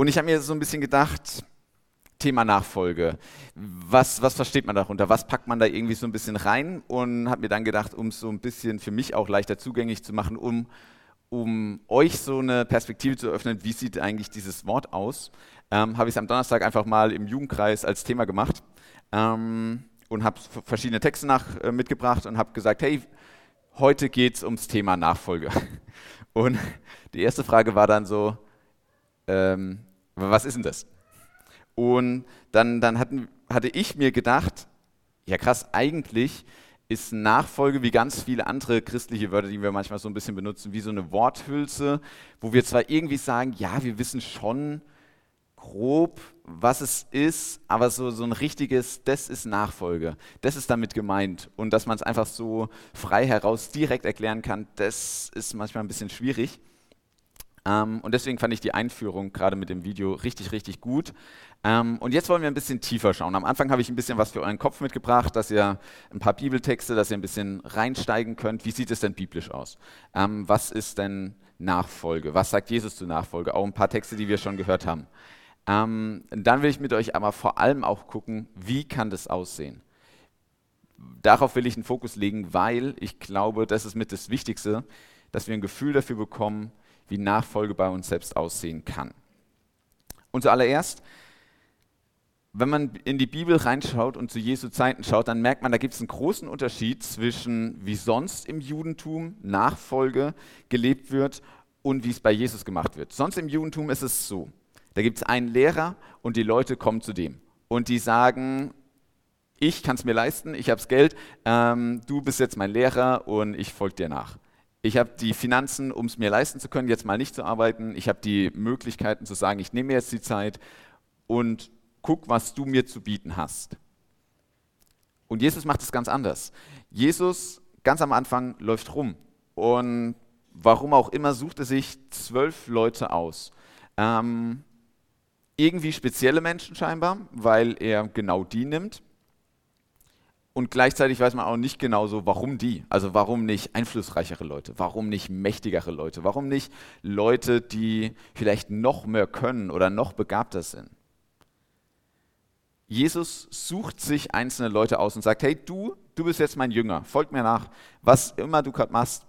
Und ich habe mir so ein bisschen gedacht, Thema Nachfolge. Was, was versteht man darunter? Was packt man da irgendwie so ein bisschen rein? Und habe mir dann gedacht, um es so ein bisschen für mich auch leichter zugänglich zu machen, um, um euch so eine Perspektive zu öffnen, wie sieht eigentlich dieses Wort aus, ähm, habe ich es am Donnerstag einfach mal im Jugendkreis als Thema gemacht ähm, und habe verschiedene Texte nach, äh, mitgebracht und habe gesagt, hey, heute geht es ums Thema Nachfolge. Und die erste Frage war dann so, ähm, was ist denn das? Und dann, dann hatten, hatte ich mir gedacht, ja krass, eigentlich ist Nachfolge wie ganz viele andere christliche Wörter, die wir manchmal so ein bisschen benutzen, wie so eine Worthülse, wo wir zwar irgendwie sagen, ja, wir wissen schon grob, was es ist, aber so, so ein richtiges, das ist Nachfolge, das ist damit gemeint. Und dass man es einfach so frei heraus direkt erklären kann, das ist manchmal ein bisschen schwierig. Ähm, und deswegen fand ich die Einführung gerade mit dem Video richtig, richtig gut. Ähm, und jetzt wollen wir ein bisschen tiefer schauen. Am Anfang habe ich ein bisschen was für euren Kopf mitgebracht, dass ihr ein paar Bibeltexte, dass ihr ein bisschen reinsteigen könnt. Wie sieht es denn biblisch aus? Ähm, was ist denn Nachfolge? Was sagt Jesus zu Nachfolge? Auch ein paar Texte, die wir schon gehört haben. Ähm, dann will ich mit euch aber vor allem auch gucken, wie kann das aussehen? Darauf will ich einen Fokus legen, weil ich glaube, das ist mit das Wichtigste, dass wir ein Gefühl dafür bekommen, wie Nachfolge bei uns selbst aussehen kann. Und zuallererst, wenn man in die Bibel reinschaut und zu Jesu Zeiten schaut, dann merkt man, da gibt es einen großen Unterschied zwischen wie sonst im Judentum Nachfolge gelebt wird und wie es bei Jesus gemacht wird. Sonst im Judentum ist es so, da gibt es einen Lehrer und die Leute kommen zu dem und die sagen, ich kann es mir leisten, ich habe das Geld, ähm, du bist jetzt mein Lehrer und ich folge dir nach. Ich habe die Finanzen, um es mir leisten zu können, jetzt mal nicht zu arbeiten. Ich habe die Möglichkeiten zu sagen, ich nehme jetzt die Zeit und guck, was du mir zu bieten hast. Und Jesus macht es ganz anders. Jesus, ganz am Anfang, läuft rum und warum auch immer sucht er sich zwölf Leute aus. Ähm, irgendwie spezielle Menschen scheinbar, weil er genau die nimmt. Und gleichzeitig weiß man auch nicht genau so, warum die. Also warum nicht einflussreichere Leute? Warum nicht mächtigere Leute? Warum nicht Leute, die vielleicht noch mehr können oder noch begabter sind? Jesus sucht sich einzelne Leute aus und sagt, hey du, du bist jetzt mein Jünger, folg mir nach. Was immer du gerade machst,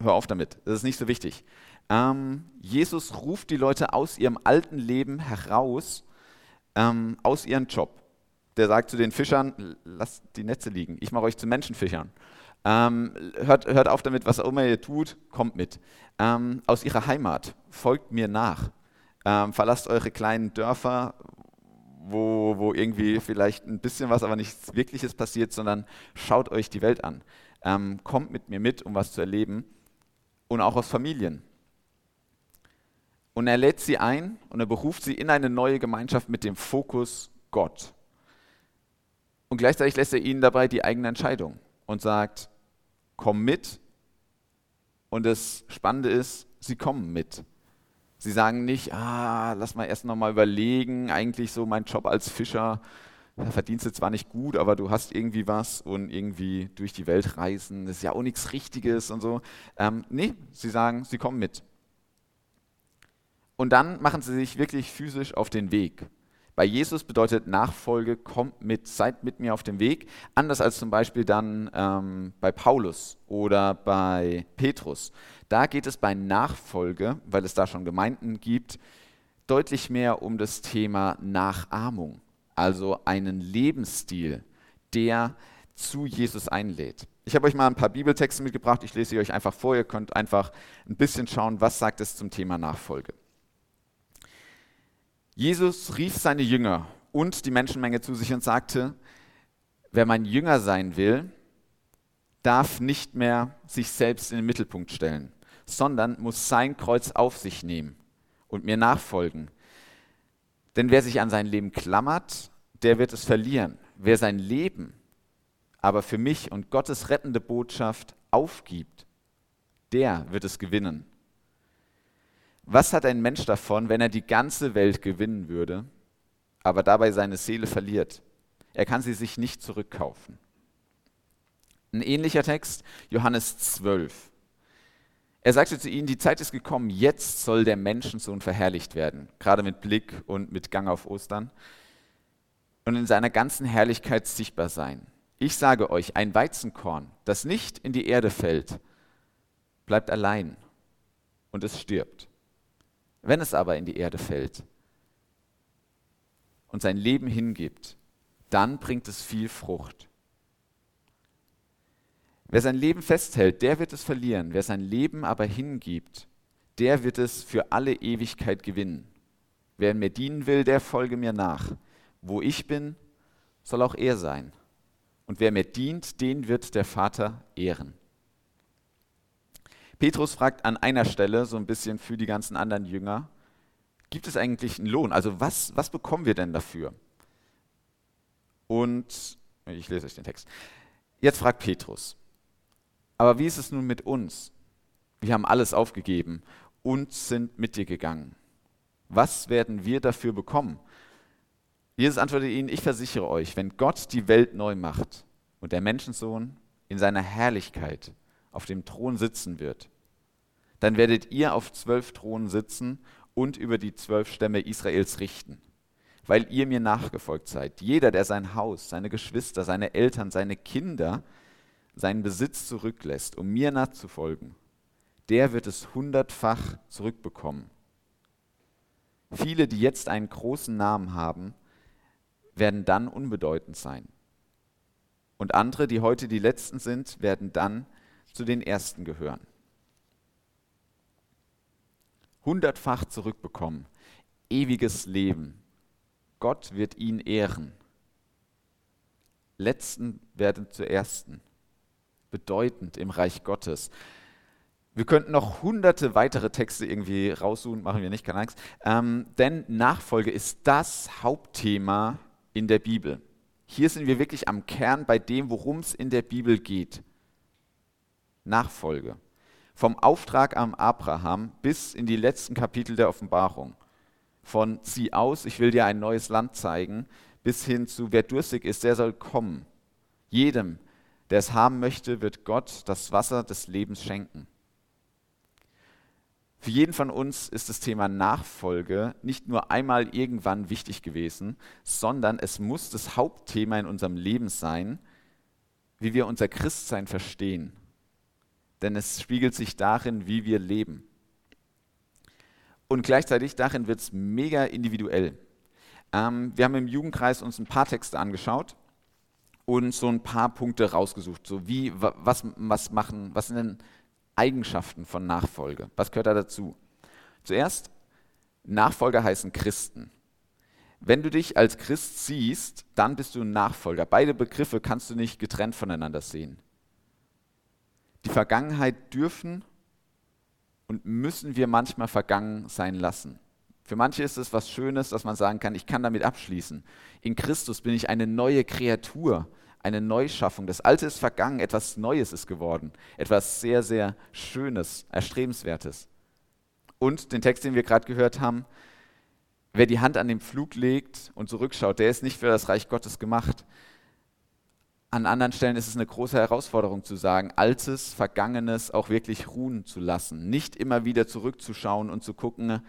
hör auf damit. Das ist nicht so wichtig. Ähm, Jesus ruft die Leute aus ihrem alten Leben heraus, ähm, aus ihrem Job der sagt zu den Fischern, lasst die Netze liegen, ich mache euch zu Menschenfischern. Ähm, hört, hört auf damit, was auch immer ihr tut, kommt mit. Ähm, aus ihrer Heimat, folgt mir nach. Ähm, verlasst eure kleinen Dörfer, wo, wo irgendwie vielleicht ein bisschen was, aber nichts Wirkliches passiert, sondern schaut euch die Welt an. Ähm, kommt mit mir mit, um was zu erleben. Und auch aus Familien. Und er lädt sie ein und er beruft sie in eine neue Gemeinschaft mit dem Fokus Gott. Und gleichzeitig lässt er ihnen dabei die eigene Entscheidung und sagt, komm mit. Und das Spannende ist, sie kommen mit. Sie sagen nicht, ah, lass mal erst nochmal überlegen, eigentlich so mein Job als Fischer, da verdienst du zwar nicht gut, aber du hast irgendwie was und irgendwie durch die Welt reisen, das ist ja auch nichts Richtiges und so. Ähm, nee, sie sagen, sie kommen mit. Und dann machen sie sich wirklich physisch auf den Weg. Bei Jesus bedeutet Nachfolge, kommt mit, seid mit mir auf dem Weg. Anders als zum Beispiel dann ähm, bei Paulus oder bei Petrus. Da geht es bei Nachfolge, weil es da schon Gemeinden gibt, deutlich mehr um das Thema Nachahmung. Also einen Lebensstil, der zu Jesus einlädt. Ich habe euch mal ein paar Bibeltexte mitgebracht. Ich lese sie euch einfach vor. Ihr könnt einfach ein bisschen schauen, was sagt es zum Thema Nachfolge. Jesus rief seine Jünger und die Menschenmenge zu sich und sagte, wer mein Jünger sein will, darf nicht mehr sich selbst in den Mittelpunkt stellen, sondern muss sein Kreuz auf sich nehmen und mir nachfolgen. Denn wer sich an sein Leben klammert, der wird es verlieren. Wer sein Leben aber für mich und Gottes rettende Botschaft aufgibt, der wird es gewinnen. Was hat ein Mensch davon, wenn er die ganze Welt gewinnen würde, aber dabei seine Seele verliert? Er kann sie sich nicht zurückkaufen. Ein ähnlicher Text, Johannes 12. Er sagte zu ihnen, die Zeit ist gekommen, jetzt soll der Menschensohn verherrlicht werden, gerade mit Blick und mit Gang auf Ostern und in seiner ganzen Herrlichkeit sichtbar sein. Ich sage euch, ein Weizenkorn, das nicht in die Erde fällt, bleibt allein und es stirbt. Wenn es aber in die Erde fällt und sein Leben hingibt, dann bringt es viel Frucht. Wer sein Leben festhält, der wird es verlieren. Wer sein Leben aber hingibt, der wird es für alle Ewigkeit gewinnen. Wer mir dienen will, der folge mir nach. Wo ich bin, soll auch er sein. Und wer mir dient, den wird der Vater ehren. Petrus fragt an einer Stelle so ein bisschen für die ganzen anderen Jünger, gibt es eigentlich einen Lohn? Also was, was bekommen wir denn dafür? Und ich lese euch den Text. Jetzt fragt Petrus, aber wie ist es nun mit uns? Wir haben alles aufgegeben und sind mit dir gegangen. Was werden wir dafür bekommen? Jesus antwortet ihnen, ich versichere euch, wenn Gott die Welt neu macht und der Menschensohn in seiner Herrlichkeit auf dem Thron sitzen wird, dann werdet ihr auf zwölf Thronen sitzen und über die zwölf Stämme Israels richten, weil ihr mir nachgefolgt seid. Jeder, der sein Haus, seine Geschwister, seine Eltern, seine Kinder, seinen Besitz zurücklässt, um mir nachzufolgen, der wird es hundertfach zurückbekommen. Viele, die jetzt einen großen Namen haben, werden dann unbedeutend sein. Und andere, die heute die Letzten sind, werden dann zu den Ersten gehören. Hundertfach zurückbekommen, ewiges Leben. Gott wird ihn ehren. Letzten werden zu Ersten bedeutend im Reich Gottes. Wir könnten noch hunderte weitere Texte irgendwie raussuchen, machen wir nicht, keine Angst. Ähm, denn Nachfolge ist das Hauptthema in der Bibel. Hier sind wir wirklich am Kern bei dem, worum es in der Bibel geht. Nachfolge. Vom Auftrag am Abraham bis in die letzten Kapitel der Offenbarung. Von zieh aus, ich will dir ein neues Land zeigen, bis hin zu wer durstig ist, der soll kommen. Jedem, der es haben möchte, wird Gott das Wasser des Lebens schenken. Für jeden von uns ist das Thema Nachfolge nicht nur einmal irgendwann wichtig gewesen, sondern es muss das Hauptthema in unserem Leben sein, wie wir unser Christsein verstehen. Denn es spiegelt sich darin, wie wir leben. Und gleichzeitig darin wird es mega individuell. Ähm, wir haben im Jugendkreis uns ein paar Texte angeschaut und so ein paar Punkte rausgesucht. So wie, was, was machen, was sind denn Eigenschaften von Nachfolge? Was gehört da dazu? Zuerst, Nachfolger heißen Christen. Wenn du dich als Christ siehst, dann bist du ein Nachfolger. Beide Begriffe kannst du nicht getrennt voneinander sehen. Die Vergangenheit dürfen und müssen wir manchmal vergangen sein lassen. Für manche ist es was Schönes, dass man sagen kann, ich kann damit abschließen. In Christus bin ich eine neue Kreatur, eine Neuschaffung. Das Alte ist vergangen, etwas Neues ist geworden, etwas sehr, sehr Schönes, Erstrebenswertes. Und den Text, den wir gerade gehört haben, wer die Hand an den Pflug legt und zurückschaut, der ist nicht für das Reich Gottes gemacht. An anderen Stellen ist es eine große Herausforderung zu sagen, Altes, Vergangenes auch wirklich ruhen zu lassen, nicht immer wieder zurückzuschauen und zu gucken,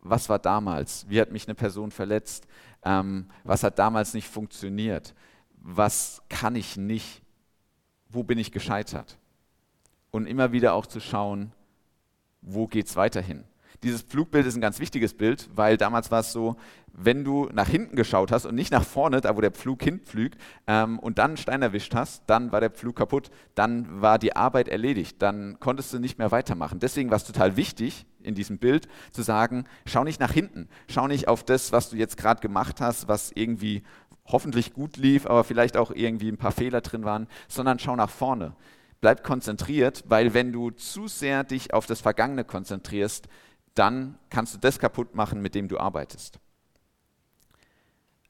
was war damals, wie hat mich eine Person verletzt, ähm, was hat damals nicht funktioniert, was kann ich nicht, wo bin ich gescheitert. Und immer wieder auch zu schauen, wo geht es weiterhin. Dieses Flugbild ist ein ganz wichtiges Bild, weil damals war es so, wenn du nach hinten geschaut hast und nicht nach vorne, da wo der Pflug hinpflügt, ähm, und dann einen Stein erwischt hast, dann war der Pflug kaputt, dann war die Arbeit erledigt, dann konntest du nicht mehr weitermachen. Deswegen war es total wichtig, in diesem Bild zu sagen, schau nicht nach hinten, schau nicht auf das, was du jetzt gerade gemacht hast, was irgendwie hoffentlich gut lief, aber vielleicht auch irgendwie ein paar Fehler drin waren, sondern schau nach vorne. Bleib konzentriert, weil wenn du zu sehr dich auf das Vergangene konzentrierst, dann kannst du das kaputt machen, mit dem du arbeitest.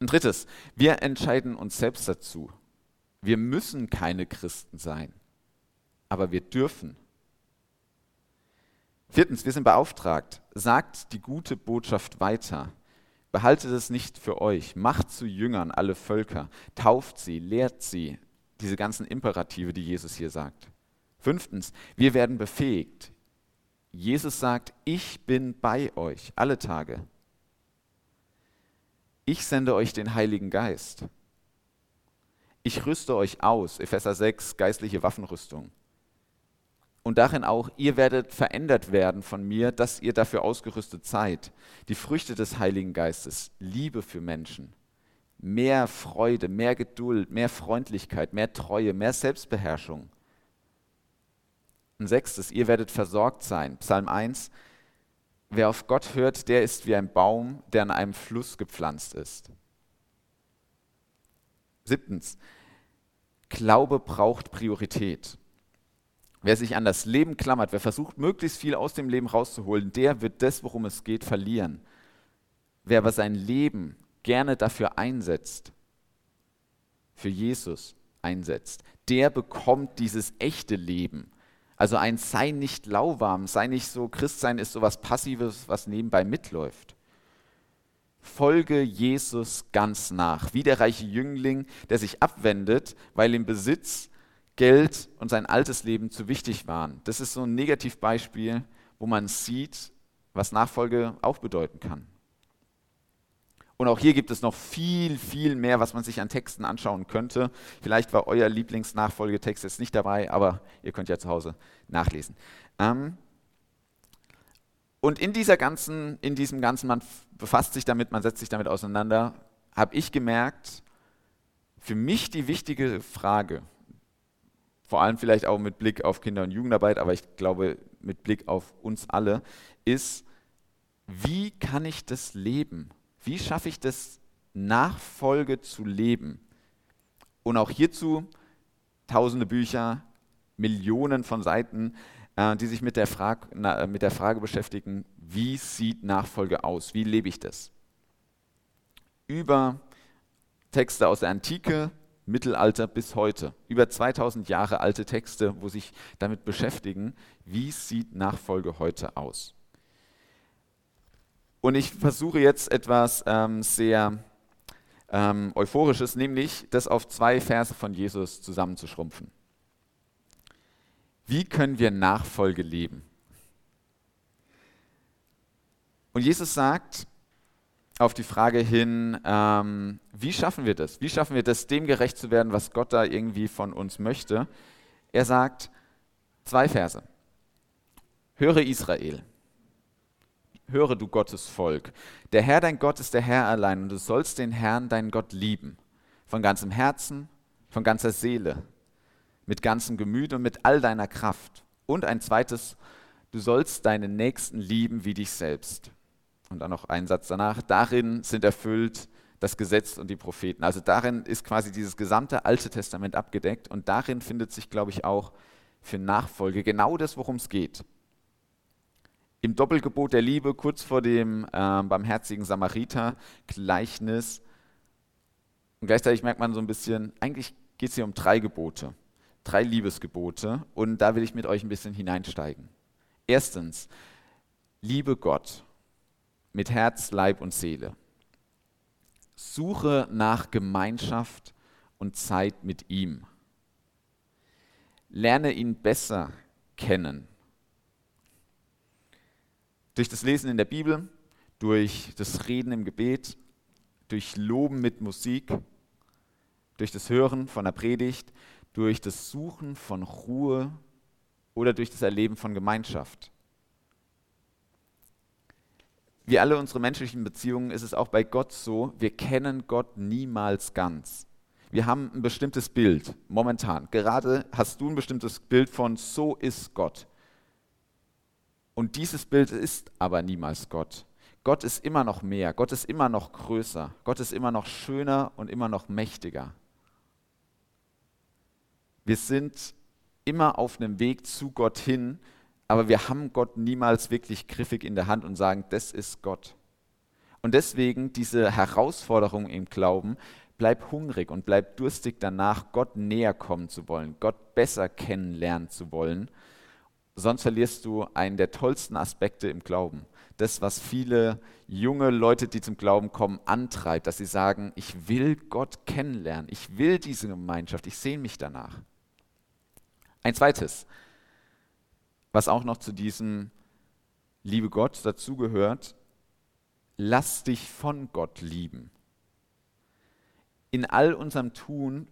Ein drittes, wir entscheiden uns selbst dazu. Wir müssen keine Christen sein, aber wir dürfen. Viertens, wir sind beauftragt. Sagt die gute Botschaft weiter. Behaltet es nicht für euch. Macht zu Jüngern alle Völker. Tauft sie, lehrt sie. Diese ganzen Imperative, die Jesus hier sagt. Fünftens, wir werden befähigt. Jesus sagt, ich bin bei euch alle Tage. Ich sende euch den Heiligen Geist. Ich rüste euch aus, Epheser 6, geistliche Waffenrüstung. Und darin auch, ihr werdet verändert werden von mir, dass ihr dafür ausgerüstet seid. Die Früchte des Heiligen Geistes, Liebe für Menschen, mehr Freude, mehr Geduld, mehr Freundlichkeit, mehr Treue, mehr Selbstbeherrschung. Ein sechstes, ihr werdet versorgt sein. Psalm 1, wer auf Gott hört, der ist wie ein Baum, der an einem Fluss gepflanzt ist. Siebtens, Glaube braucht Priorität. Wer sich an das Leben klammert, wer versucht, möglichst viel aus dem Leben rauszuholen, der wird das, worum es geht, verlieren. Wer aber sein Leben gerne dafür einsetzt, für Jesus einsetzt, der bekommt dieses echte Leben. Also ein sei nicht lauwarm, sei nicht so, Christsein ist so was Passives, was nebenbei mitläuft. Folge Jesus ganz nach, wie der reiche Jüngling, der sich abwendet, weil ihm Besitz Geld und sein altes Leben zu wichtig waren. Das ist so ein Negativbeispiel, wo man sieht, was Nachfolge auch bedeuten kann. Und auch hier gibt es noch viel, viel mehr, was man sich an Texten anschauen könnte. Vielleicht war euer Lieblingsnachfolgetext jetzt nicht dabei, aber ihr könnt ja zu Hause nachlesen. Ähm und in dieser ganzen, in diesem ganzen, man befasst sich damit, man setzt sich damit auseinander, habe ich gemerkt, für mich die wichtige Frage, vor allem vielleicht auch mit Blick auf Kinder- und Jugendarbeit, aber ich glaube mit Blick auf uns alle, ist, wie kann ich das leben? Wie schaffe ich das, Nachfolge zu leben? Und auch hierzu tausende Bücher, Millionen von Seiten, äh, die sich mit der, Frage, na, mit der Frage beschäftigen, wie sieht Nachfolge aus? Wie lebe ich das? Über Texte aus der Antike Mittelalter bis heute. Über 2000 Jahre alte Texte, wo sich damit beschäftigen, wie sieht Nachfolge heute aus. Und ich versuche jetzt etwas ähm, sehr ähm, Euphorisches, nämlich das auf zwei Verse von Jesus zusammenzuschrumpfen. Wie können wir Nachfolge leben? Und Jesus sagt, auf die Frage hin, ähm, wie schaffen wir das? Wie schaffen wir das, dem gerecht zu werden, was Gott da irgendwie von uns möchte? Er sagt zwei Verse. Höre Israel, höre du Gottes Volk. Der Herr dein Gott ist der Herr allein und du sollst den Herrn deinen Gott lieben. Von ganzem Herzen, von ganzer Seele, mit ganzem Gemüt und mit all deiner Kraft. Und ein zweites, du sollst deinen Nächsten lieben wie dich selbst. Und dann noch ein Satz danach, darin sind erfüllt das Gesetz und die Propheten. Also darin ist quasi dieses gesamte Alte Testament abgedeckt und darin findet sich, glaube ich, auch für Nachfolge genau das, worum es geht. Im Doppelgebot der Liebe, kurz vor dem äh, barmherzigen Samariter-Gleichnis, und gleichzeitig merkt man so ein bisschen, eigentlich geht es hier um drei Gebote, drei Liebesgebote, und da will ich mit euch ein bisschen hineinsteigen. Erstens, liebe Gott mit Herz, Leib und Seele. Suche nach Gemeinschaft und Zeit mit ihm. Lerne ihn besser kennen. Durch das Lesen in der Bibel, durch das Reden im Gebet, durch Loben mit Musik, durch das Hören von der Predigt, durch das Suchen von Ruhe oder durch das Erleben von Gemeinschaft wie alle unsere menschlichen Beziehungen ist es auch bei Gott so, wir kennen Gott niemals ganz. Wir haben ein bestimmtes Bild momentan. Gerade hast du ein bestimmtes Bild von so ist Gott. Und dieses Bild ist aber niemals Gott. Gott ist immer noch mehr, Gott ist immer noch größer, Gott ist immer noch schöner und immer noch mächtiger. Wir sind immer auf einem Weg zu Gott hin aber wir haben Gott niemals wirklich griffig in der Hand und sagen, das ist Gott. Und deswegen diese Herausforderung im Glauben, bleib hungrig und bleib durstig danach, Gott näher kommen zu wollen, Gott besser kennenlernen zu wollen. Sonst verlierst du einen der tollsten Aspekte im Glauben. Das, was viele junge Leute, die zum Glauben kommen, antreibt, dass sie sagen, ich will Gott kennenlernen, ich will diese Gemeinschaft, ich sehe mich danach. Ein zweites, was auch noch zu diesem liebe Gott, dazu gehört, lass dich von Gott lieben. In all unserem Tun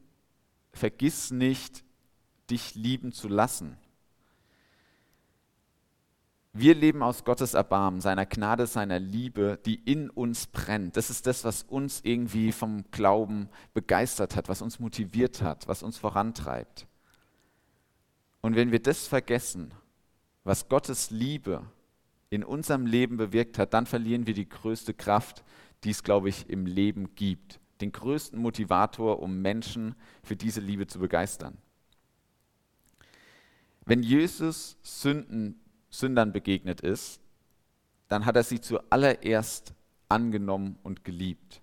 vergiss nicht, dich lieben zu lassen. Wir leben aus Gottes Erbarmen, seiner Gnade, seiner Liebe, die in uns brennt. Das ist das, was uns irgendwie vom Glauben begeistert hat, was uns motiviert hat, was uns vorantreibt. Und wenn wir das vergessen, was Gottes Liebe in unserem Leben bewirkt hat, dann verlieren wir die größte Kraft, die es, glaube ich, im Leben gibt. Den größten Motivator, um Menschen für diese Liebe zu begeistern. Wenn Jesus Sünden Sündern begegnet ist, dann hat er sie zuallererst angenommen und geliebt.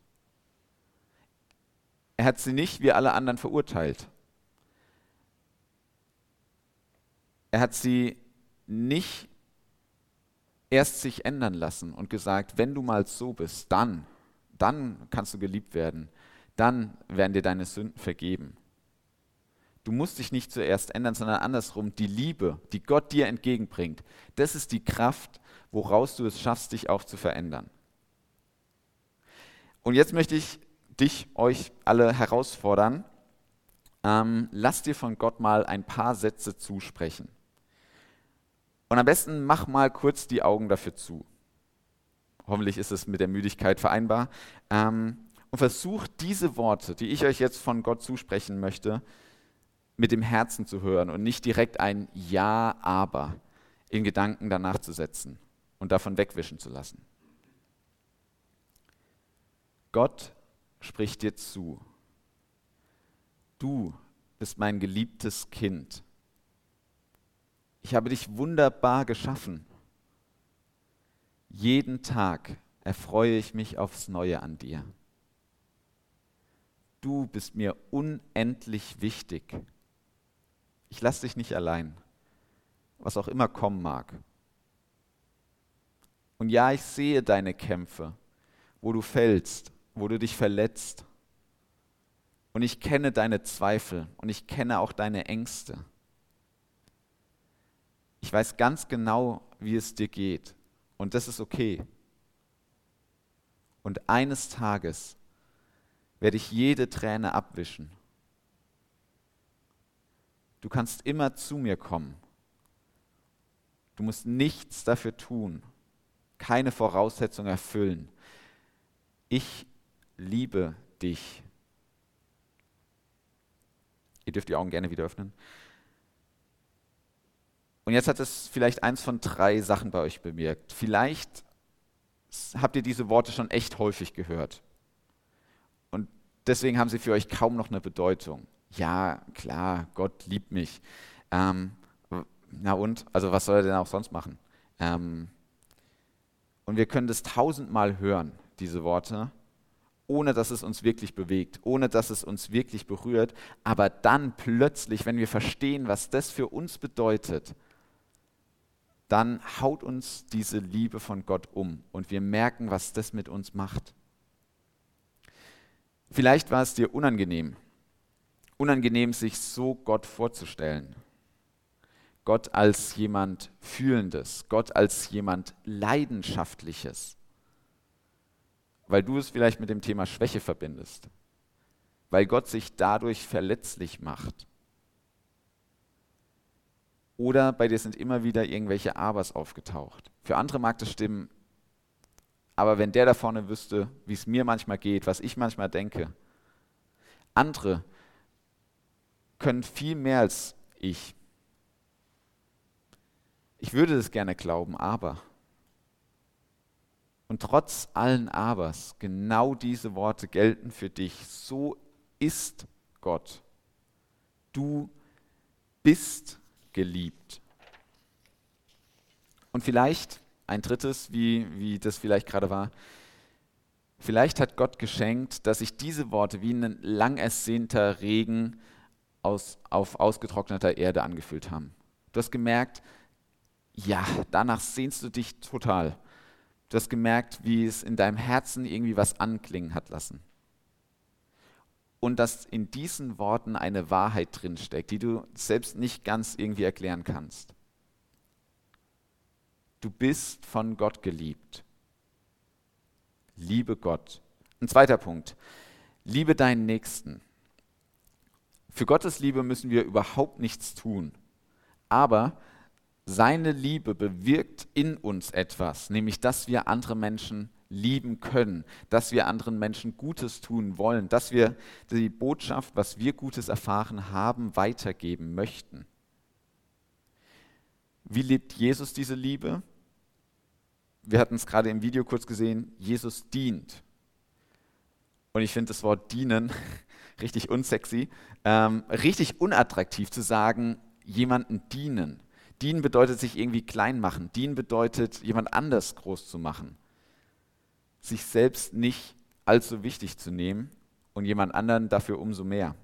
Er hat sie nicht wie alle anderen verurteilt. Er hat sie nicht erst sich ändern lassen und gesagt, wenn du mal so bist, dann, dann kannst du geliebt werden, dann werden dir deine Sünden vergeben. Du musst dich nicht zuerst ändern, sondern andersrum. Die Liebe, die Gott dir entgegenbringt, das ist die Kraft, woraus du es schaffst, dich auch zu verändern. Und jetzt möchte ich dich, euch alle herausfordern. Ähm, lass dir von Gott mal ein paar Sätze zusprechen. Und am besten mach mal kurz die Augen dafür zu. Hoffentlich ist es mit der Müdigkeit vereinbar. Ähm, und versuch diese Worte, die ich euch jetzt von Gott zusprechen möchte, mit dem Herzen zu hören und nicht direkt ein Ja, aber in Gedanken danach zu setzen und davon wegwischen zu lassen. Gott spricht dir zu. Du bist mein geliebtes Kind. Ich habe dich wunderbar geschaffen. Jeden Tag erfreue ich mich aufs Neue an dir. Du bist mir unendlich wichtig. Ich lasse dich nicht allein, was auch immer kommen mag. Und ja, ich sehe deine Kämpfe, wo du fällst, wo du dich verletzt. Und ich kenne deine Zweifel und ich kenne auch deine Ängste. Ich weiß ganz genau, wie es dir geht. Und das ist okay. Und eines Tages werde ich jede Träne abwischen Du kannst immer zu mir kommen. Du musst nichts dafür tun, keine Voraussetzung erfüllen. Ich liebe dich. Ihr dürft die Augen gerne wieder öffnen. Und jetzt hat es vielleicht eins von drei Sachen bei euch bemerkt. Vielleicht habt ihr diese Worte schon echt häufig gehört. Und deswegen haben sie für euch kaum noch eine Bedeutung ja, klar, Gott liebt mich. Ähm, na und, also was soll er denn auch sonst machen? Ähm, und wir können das tausendmal hören, diese Worte, ohne dass es uns wirklich bewegt, ohne dass es uns wirklich berührt. Aber dann plötzlich, wenn wir verstehen, was das für uns bedeutet, dann haut uns diese Liebe von Gott um und wir merken, was das mit uns macht. Vielleicht war es dir unangenehm, unangenehm, sich so Gott vorzustellen. Gott als jemand Fühlendes, Gott als jemand Leidenschaftliches, weil du es vielleicht mit dem Thema Schwäche verbindest, weil Gott sich dadurch verletzlich macht. Oder bei dir sind immer wieder irgendwelche Abers aufgetaucht. Für andere mag das stimmen, aber wenn der da vorne wüsste, wie es mir manchmal geht, was ich manchmal denke, andere können viel mehr als ich. Ich würde das gerne glauben, aber. Und trotz allen Abers, genau diese Worte gelten für dich. So ist Gott. Du bist geliebt. Und vielleicht ein drittes, wie, wie das vielleicht gerade war, vielleicht hat Gott geschenkt, dass sich diese Worte wie ein lang ersehnter Regen aus, auf ausgetrockneter Erde angefühlt haben. Du hast gemerkt, ja, danach sehnst du dich total. Du hast gemerkt, wie es in deinem Herzen irgendwie was anklingen hat lassen. Und dass in diesen Worten eine Wahrheit drinsteckt, die du selbst nicht ganz irgendwie erklären kannst. Du bist von Gott geliebt. Liebe Gott. Ein zweiter Punkt. Liebe deinen Nächsten. Für Gottes Liebe müssen wir überhaupt nichts tun. Aber seine Liebe bewirkt in uns etwas, nämlich dass wir andere Menschen lieben können, dass wir anderen Menschen Gutes tun wollen, dass wir die Botschaft, was wir Gutes erfahren haben, weitergeben möchten. Wie lebt Jesus diese Liebe? Wir hatten es gerade im Video kurz gesehen, Jesus dient. Und ich finde das Wort dienen richtig unsexy, ähm, richtig unattraktiv zu sagen, jemanden dienen. Dienen bedeutet sich irgendwie klein machen. Dienen bedeutet, jemand anders groß zu machen. Sich selbst nicht allzu wichtig zu nehmen und jemand anderen dafür umso mehr.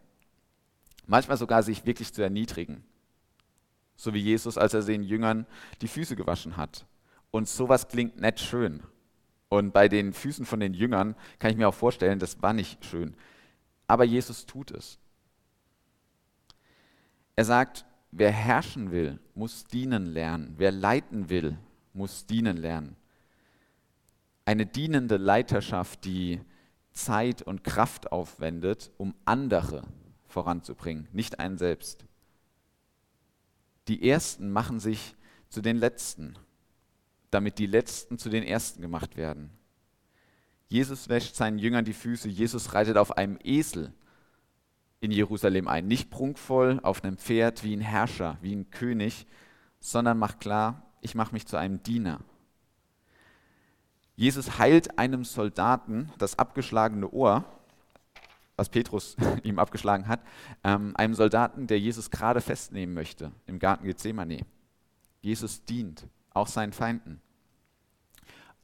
Manchmal sogar sich wirklich zu erniedrigen. So wie Jesus, als er den Jüngern die Füße gewaschen hat. Und sowas klingt nett schön. Und bei den Füßen von den Jüngern kann ich mir auch vorstellen, das war nicht schön. Aber Jesus tut es. Er sagt, Wer herrschen will, muss dienen lernen. Wer leiten will, muss dienen lernen. Eine dienende Leiterschaft, die Zeit und Kraft aufwendet, um andere voranzubringen, nicht einen selbst. Die Ersten machen sich zu den Letzten, damit die Letzten zu den Ersten gemacht werden. Jesus wäscht seinen Jüngern die Füße, Jesus reitet auf einem Esel in Jerusalem ein. Nicht prunkvoll auf einem Pferd wie ein Herrscher, wie ein König, sondern macht klar, ich mache mich zu einem Diener. Jesus heilt einem Soldaten das abgeschlagene Ohr, was Petrus ihm abgeschlagen hat, ähm, einem Soldaten, der Jesus gerade festnehmen möchte im Garten Gethsemane. Jesus dient auch seinen Feinden.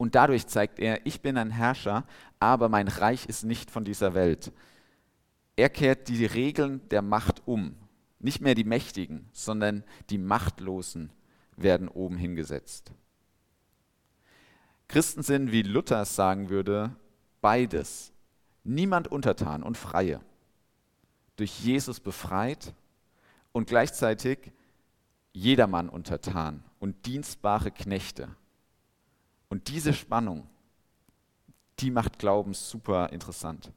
Und dadurch zeigt er, ich bin ein Herrscher, aber mein Reich ist nicht von dieser Welt. Er kehrt die Regeln der Macht um. Nicht mehr die Mächtigen, sondern die Machtlosen werden oben hingesetzt. Christen sind, wie Luther sagen würde, beides. Niemand untertan und freie. Durch Jesus befreit und gleichzeitig jedermann untertan und dienstbare Knechte. Und diese Spannung, die macht Glauben super interessant.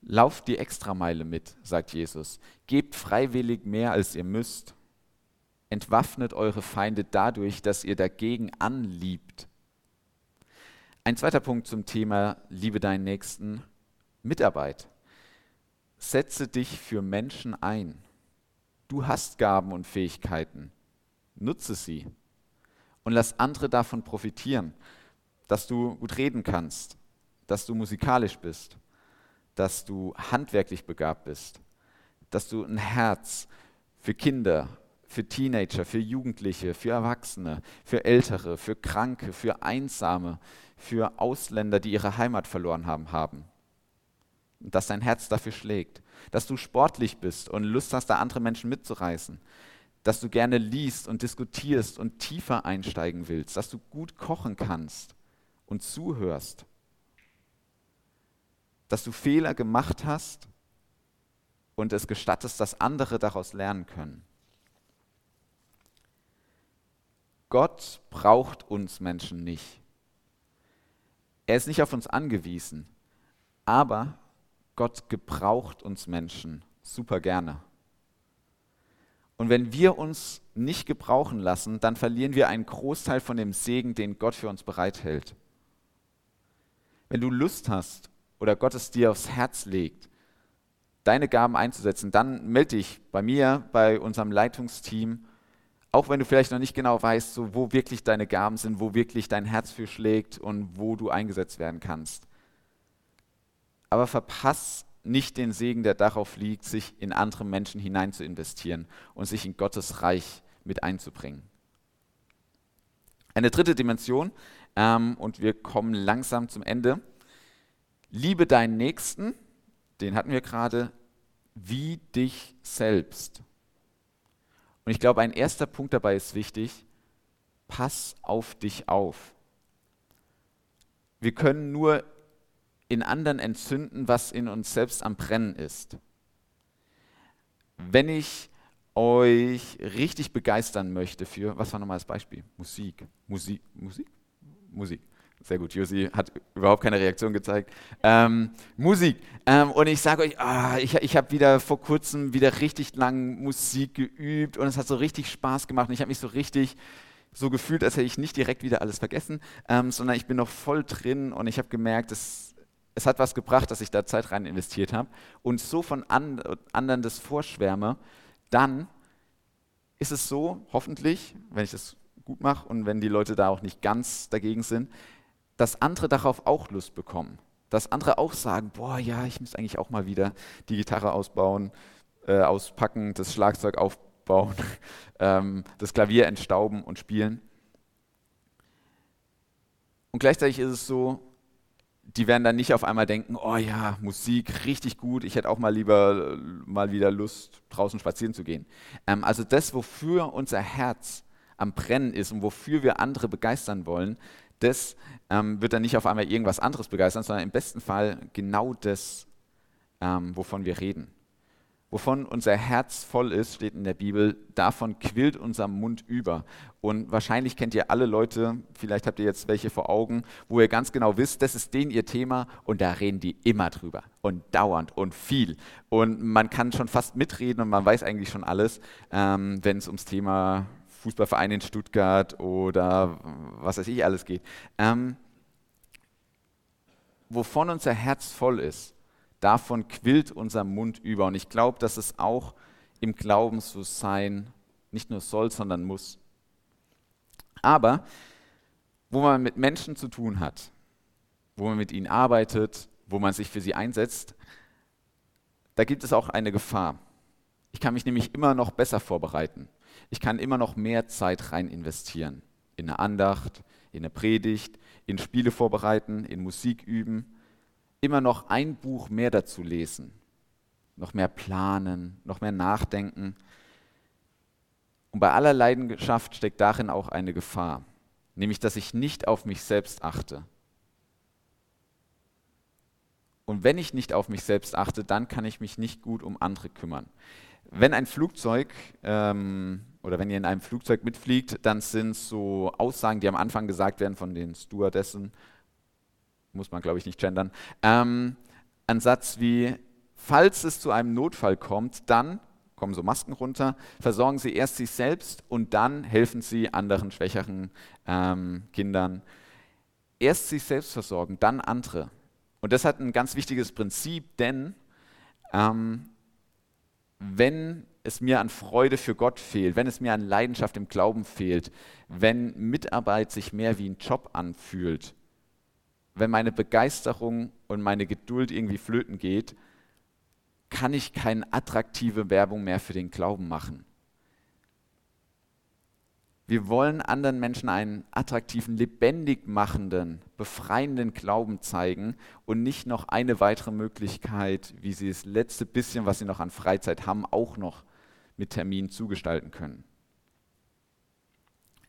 Lauft die Extrameile mit, sagt Jesus. Gebt freiwillig mehr, als ihr müsst. Entwaffnet eure Feinde dadurch, dass ihr dagegen anliebt. Ein zweiter Punkt zum Thema Liebe deinen Nächsten, Mitarbeit. Setze dich für Menschen ein. Du hast Gaben und Fähigkeiten. Nutze sie und lass andere davon profitieren, dass du gut reden kannst, dass du musikalisch bist, dass du handwerklich begabt bist, dass du ein Herz für Kinder, für Teenager, für Jugendliche, für Erwachsene, für Ältere, für Kranke, für Einsame, für Ausländer, die ihre Heimat verloren haben, haben. Dass dein Herz dafür schlägt, dass du sportlich bist und Lust hast, da andere Menschen mitzureißen, dass du gerne liest und diskutierst und tiefer einsteigen willst, dass du gut kochen kannst und zuhörst dass du Fehler gemacht hast und es gestattest, dass andere daraus lernen können. Gott braucht uns Menschen nicht. Er ist nicht auf uns angewiesen, aber Gott gebraucht uns Menschen super gerne. Und wenn wir uns nicht gebrauchen lassen, dann verlieren wir einen Großteil von dem Segen, den Gott für uns bereithält. Wenn du Lust hast oder Gott es dir aufs Herz legt, deine Gaben einzusetzen, dann melde dich bei mir, bei unserem Leitungsteam, auch wenn du vielleicht noch nicht genau weißt, so, wo wirklich deine Gaben sind, wo wirklich dein Herz für schlägt und wo du eingesetzt werden kannst. Aber verpass nicht den Segen, der darauf liegt, sich in andere Menschen hinein zu investieren und sich in Gottes Reich mit einzubringen. Eine dritte Dimension, ähm, und wir kommen langsam zum Ende, Liebe deinen Nächsten, den hatten wir gerade, wie dich selbst. Und ich glaube, ein erster Punkt dabei ist wichtig, pass auf dich auf. Wir können nur in anderen entzünden, was in uns selbst am Brennen ist. Wenn ich euch richtig begeistern möchte für, was war nochmal das Beispiel? Musik. Musik. Musik? Musik. Sehr gut, Josi hat überhaupt keine Reaktion gezeigt. Ähm, Musik. Ähm, und ich sage euch, ah, ich, ich habe wieder vor kurzem wieder richtig lang Musik geübt und es hat so richtig Spaß gemacht und ich habe mich so richtig so gefühlt, als hätte ich nicht direkt wieder alles vergessen, ähm, sondern ich bin noch voll drin und ich habe gemerkt, es, es hat was gebracht, dass ich da Zeit rein investiert habe und so von an, anderen das vorschwärme, dann ist es so, hoffentlich, wenn ich das gut mache und wenn die Leute da auch nicht ganz dagegen sind, dass andere darauf auch Lust bekommen. Dass andere auch sagen, boah, ja, ich muss eigentlich auch mal wieder die Gitarre ausbauen, äh, auspacken, das Schlagzeug aufbauen, ähm, das Klavier entstauben und spielen. Und gleichzeitig ist es so, die werden dann nicht auf einmal denken, oh ja, Musik, richtig gut, ich hätte auch mal lieber mal wieder Lust, draußen spazieren zu gehen. Ähm, also das, wofür unser Herz am Brennen ist und wofür wir andere begeistern wollen, das ähm, wird dann nicht auf einmal irgendwas anderes begeistern, sondern im besten Fall genau das, ähm, wovon wir reden. Wovon unser Herz voll ist, steht in der Bibel, davon quillt unser Mund über. Und wahrscheinlich kennt ihr alle Leute, vielleicht habt ihr jetzt welche vor Augen, wo ihr ganz genau wisst, das ist denen ihr Thema und da reden die immer drüber und dauernd und viel. Und man kann schon fast mitreden und man weiß eigentlich schon alles, ähm, wenn es ums Thema Fußballverein in Stuttgart oder was weiß ich alles geht. Ähm, wovon unser Herz voll ist, davon quillt unser Mund über. Und ich glaube, dass es auch im Glauben so sein nicht nur soll, sondern muss. Aber wo man mit Menschen zu tun hat, wo man mit ihnen arbeitet, wo man sich für sie einsetzt, da gibt es auch eine Gefahr. Ich kann mich nämlich immer noch besser vorbereiten ich kann immer noch mehr Zeit rein investieren. In eine Andacht, in eine Predigt, in Spiele vorbereiten, in Musik üben. Immer noch ein Buch mehr dazu lesen. Noch mehr planen, noch mehr nachdenken. Und bei aller Leidenschaft steckt darin auch eine Gefahr, nämlich dass ich nicht auf mich selbst achte. Und wenn ich nicht auf mich selbst achte, dann kann ich mich nicht gut um andere kümmern. Wenn ein Flugzeug ähm, oder wenn ihr in einem Flugzeug mitfliegt, dann sind so Aussagen, die am Anfang gesagt werden von den Stewardessen, muss man glaube ich nicht gendern, ähm, ein Satz wie, falls es zu einem Notfall kommt, dann kommen so Masken runter, versorgen Sie erst sich selbst und dann helfen Sie anderen schwächeren ähm, Kindern. Erst sich selbst versorgen, dann andere. Und das hat ein ganz wichtiges Prinzip, denn ähm, wenn es mir an Freude für Gott fehlt, wenn es mir an Leidenschaft im Glauben fehlt, wenn Mitarbeit sich mehr wie ein Job anfühlt, wenn meine Begeisterung und meine Geduld irgendwie flöten geht, kann ich keine attraktive Werbung mehr für den Glauben machen. Wir wollen anderen Menschen einen attraktiven, lebendig machenden, befreienden Glauben zeigen und nicht noch eine weitere Möglichkeit, wie sie das letzte bisschen, was sie noch an Freizeit haben, auch noch mit Terminen zugestalten können.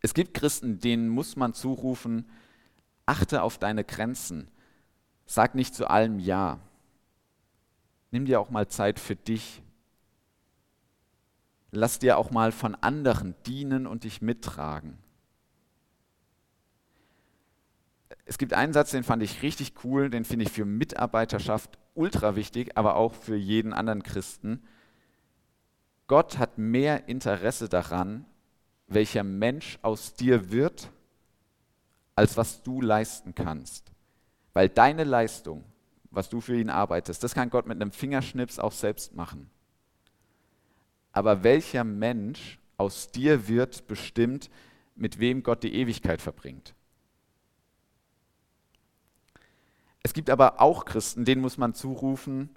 Es gibt Christen, denen muss man zurufen, achte auf deine Grenzen, sag nicht zu allem Ja. Nimm dir auch mal Zeit für dich Lass dir auch mal von anderen dienen und dich mittragen. Es gibt einen Satz, den fand ich richtig cool, den finde ich für Mitarbeiterschaft ultra wichtig, aber auch für jeden anderen Christen. Gott hat mehr Interesse daran, welcher Mensch aus dir wird, als was du leisten kannst. Weil deine Leistung, was du für ihn arbeitest, das kann Gott mit einem Fingerschnips auch selbst machen aber welcher Mensch aus dir wird bestimmt, mit wem Gott die Ewigkeit verbringt. Es gibt aber auch Christen, denen muss man zurufen,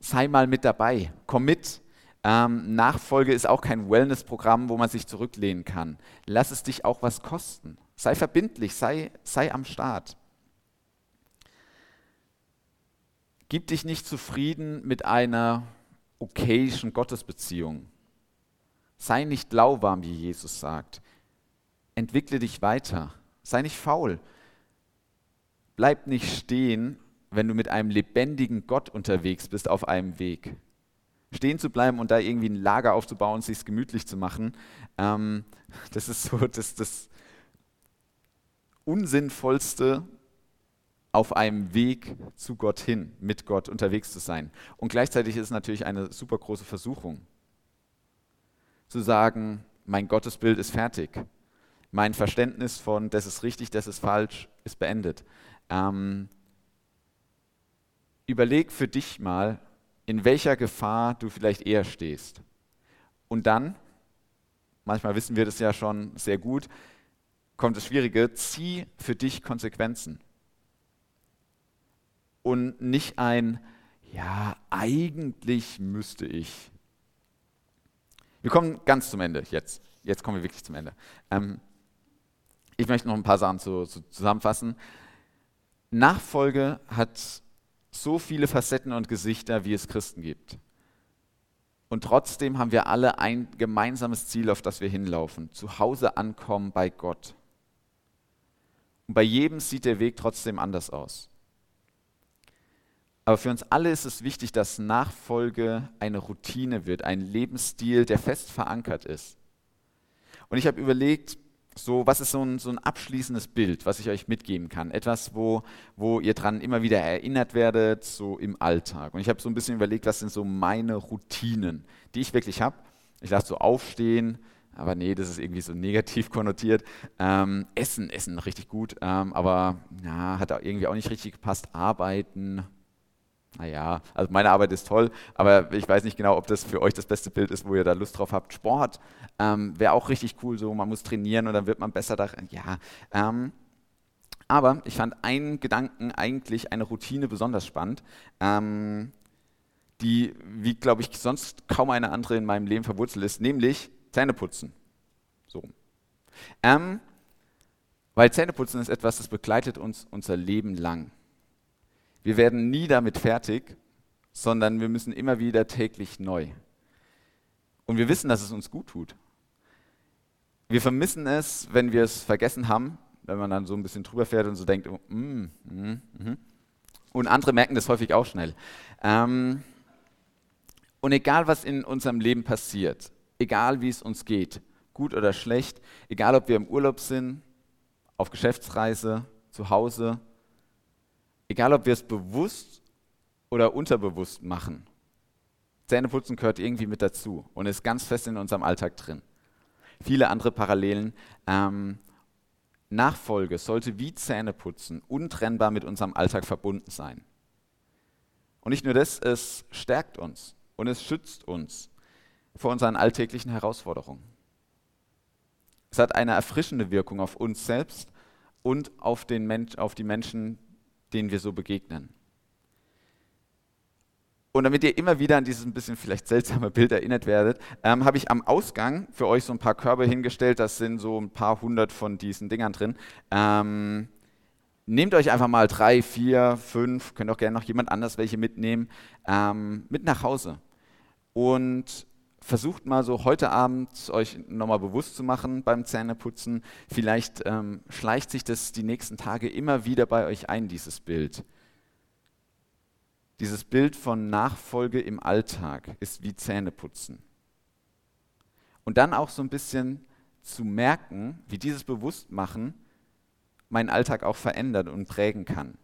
sei mal mit dabei, komm mit. Ähm, Nachfolge ist auch kein Wellness-Programm, wo man sich zurücklehnen kann. Lass es dich auch was kosten. Sei verbindlich, sei, sei am Start. Gib dich nicht zufrieden mit einer okayischen Gottesbeziehung. Sei nicht lauwarm, wie Jesus sagt. Entwickle dich weiter. Sei nicht faul. Bleib nicht stehen, wenn du mit einem lebendigen Gott unterwegs bist auf einem Weg. stehen zu bleiben und da irgendwie ein Lager aufzubauen, sich gemütlich zu machen, ähm, das ist so das, das Unsinnvollste, auf einem Weg zu Gott hin, mit Gott unterwegs zu sein. Und gleichzeitig ist es natürlich eine super große Versuchung, zu sagen, mein Gottesbild ist fertig. Mein Verständnis von, das ist richtig, das ist falsch, ist beendet. Ähm, überleg für dich mal, in welcher Gefahr du vielleicht eher stehst. Und dann, manchmal wissen wir das ja schon sehr gut, kommt das Schwierige, zieh für dich Konsequenzen. Und nicht ein, ja, eigentlich müsste ich. Wir kommen ganz zum Ende jetzt. Jetzt kommen wir wirklich zum Ende. Ähm, ich möchte noch ein paar Sachen zu, zu zusammenfassen. Nachfolge hat so viele Facetten und Gesichter, wie es Christen gibt. Und trotzdem haben wir alle ein gemeinsames Ziel, auf das wir hinlaufen. Zu Hause ankommen bei Gott. Und bei jedem sieht der Weg trotzdem anders aus. Aber für uns alle ist es wichtig, dass Nachfolge eine Routine wird, ein Lebensstil, der fest verankert ist. Und ich habe überlegt, so, was ist so ein, so ein abschließendes Bild, was ich euch mitgeben kann? Etwas, wo, wo ihr dran immer wieder erinnert werdet, so im Alltag. Und ich habe so ein bisschen überlegt, was sind so meine Routinen, die ich wirklich habe. Ich lasse so aufstehen, aber nee, das ist irgendwie so negativ konnotiert. Ähm, essen, Essen, richtig gut, ähm, aber ja, hat irgendwie auch nicht richtig gepasst. Arbeiten, naja, also meine Arbeit ist toll, aber ich weiß nicht genau, ob das für euch das beste Bild ist, wo ihr da Lust drauf habt. Sport ähm, wäre auch richtig cool, so man muss trainieren und dann wird man besser darin. Ja, ähm, aber ich fand einen Gedanken eigentlich, eine Routine besonders spannend, ähm, die, wie glaube ich, sonst kaum eine andere in meinem Leben verwurzelt ist, nämlich Zähneputzen. So. Ähm, weil Zähneputzen ist etwas, das begleitet uns unser Leben lang. Wir werden nie damit fertig, sondern wir müssen immer wieder täglich neu. Und wir wissen, dass es uns gut tut. Wir vermissen es, wenn wir es vergessen haben, wenn man dann so ein bisschen drüber fährt und so denkt, oh, mm, mm, mm. und andere merken das häufig auch schnell. Ähm, und egal, was in unserem Leben passiert, egal wie es uns geht, gut oder schlecht, egal ob wir im Urlaub sind, auf Geschäftsreise, zu Hause, Egal, ob wir es bewusst oder unterbewusst machen. Zähneputzen gehört irgendwie mit dazu und ist ganz fest in unserem Alltag drin. Viele andere Parallelen. Ähm, Nachfolge sollte wie Zähneputzen untrennbar mit unserem Alltag verbunden sein. Und nicht nur das, es stärkt uns und es schützt uns vor unseren alltäglichen Herausforderungen. Es hat eine erfrischende Wirkung auf uns selbst und auf, den Mensch, auf die Menschen, denen wir so begegnen. Und damit ihr immer wieder an dieses ein bisschen vielleicht seltsame Bild erinnert werdet, ähm, habe ich am Ausgang für euch so ein paar Körbe hingestellt. Das sind so ein paar hundert von diesen Dingern drin. Ähm, nehmt euch einfach mal drei, vier, fünf, könnt auch gerne noch jemand anders welche mitnehmen, ähm, mit nach Hause. Und versucht mal so heute Abend euch nochmal bewusst zu machen beim Zähneputzen. Vielleicht ähm, schleicht sich das die nächsten Tage immer wieder bei euch ein, dieses Bild. Dieses Bild von Nachfolge im Alltag ist wie Zähneputzen. Und dann auch so ein bisschen zu merken, wie dieses Bewusstmachen meinen Alltag auch verändert und prägen kann.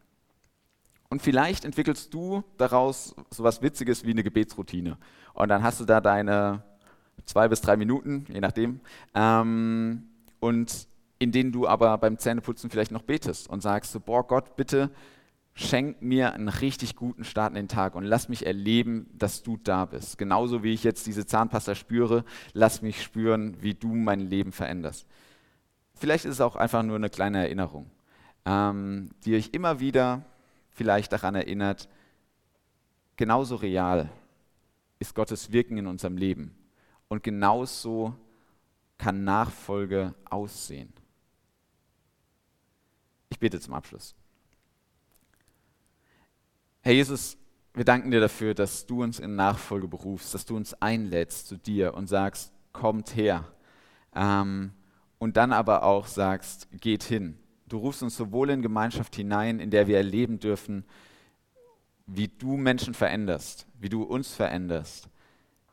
Und vielleicht entwickelst du daraus so was Witziges wie eine Gebetsroutine. Und dann hast du da deine zwei bis drei Minuten, je nachdem, ähm, und in denen du aber beim Zähneputzen vielleicht noch betest und sagst so, boah Gott, bitte schenk mir einen richtig guten Start in den Tag und lass mich erleben, dass du da bist. Genauso wie ich jetzt diese Zahnpasta spüre, lass mich spüren, wie du mein Leben veränderst. Vielleicht ist es auch einfach nur eine kleine Erinnerung, ähm, die euch immer wieder vielleicht daran erinnert, genauso real ist Gottes Wirken in unserem Leben. Und genauso kann Nachfolge aussehen. Ich bete zum Abschluss. Herr Jesus, wir danken dir dafür, dass du uns in Nachfolge berufst, dass du uns einlädst zu dir und sagst, kommt her. Ähm, und dann aber auch sagst, geht hin. Du rufst uns sowohl in Gemeinschaft hinein, in der wir erleben dürfen, wie du Menschen veränderst, wie du uns veränderst,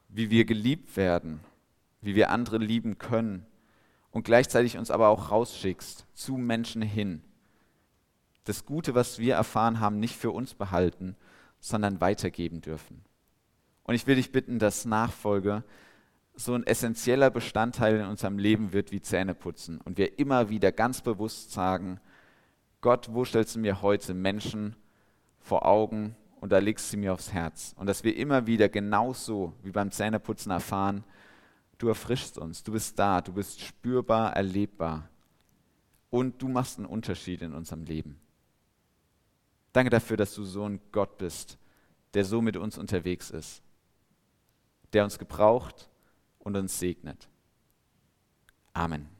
wie wir geliebt werden, wie wir andere lieben können und gleichzeitig uns aber auch rausschickst zu Menschen hin. Das Gute, was wir erfahren haben, nicht für uns behalten, sondern weitergeben dürfen. Und ich will dich bitten, dass Nachfolge so ein essentieller Bestandteil in unserem Leben wird wie Zähneputzen und wir immer wieder ganz bewusst sagen, Gott, wo stellst du mir heute Menschen vor Augen und da legst du mir aufs Herz. Und dass wir immer wieder genauso wie beim Zähneputzen erfahren, du erfrischst uns, du bist da, du bist spürbar, erlebbar und du machst einen Unterschied in unserem Leben. Danke dafür, dass du so ein Gott bist, der so mit uns unterwegs ist, der uns gebraucht und uns segnet. Amen.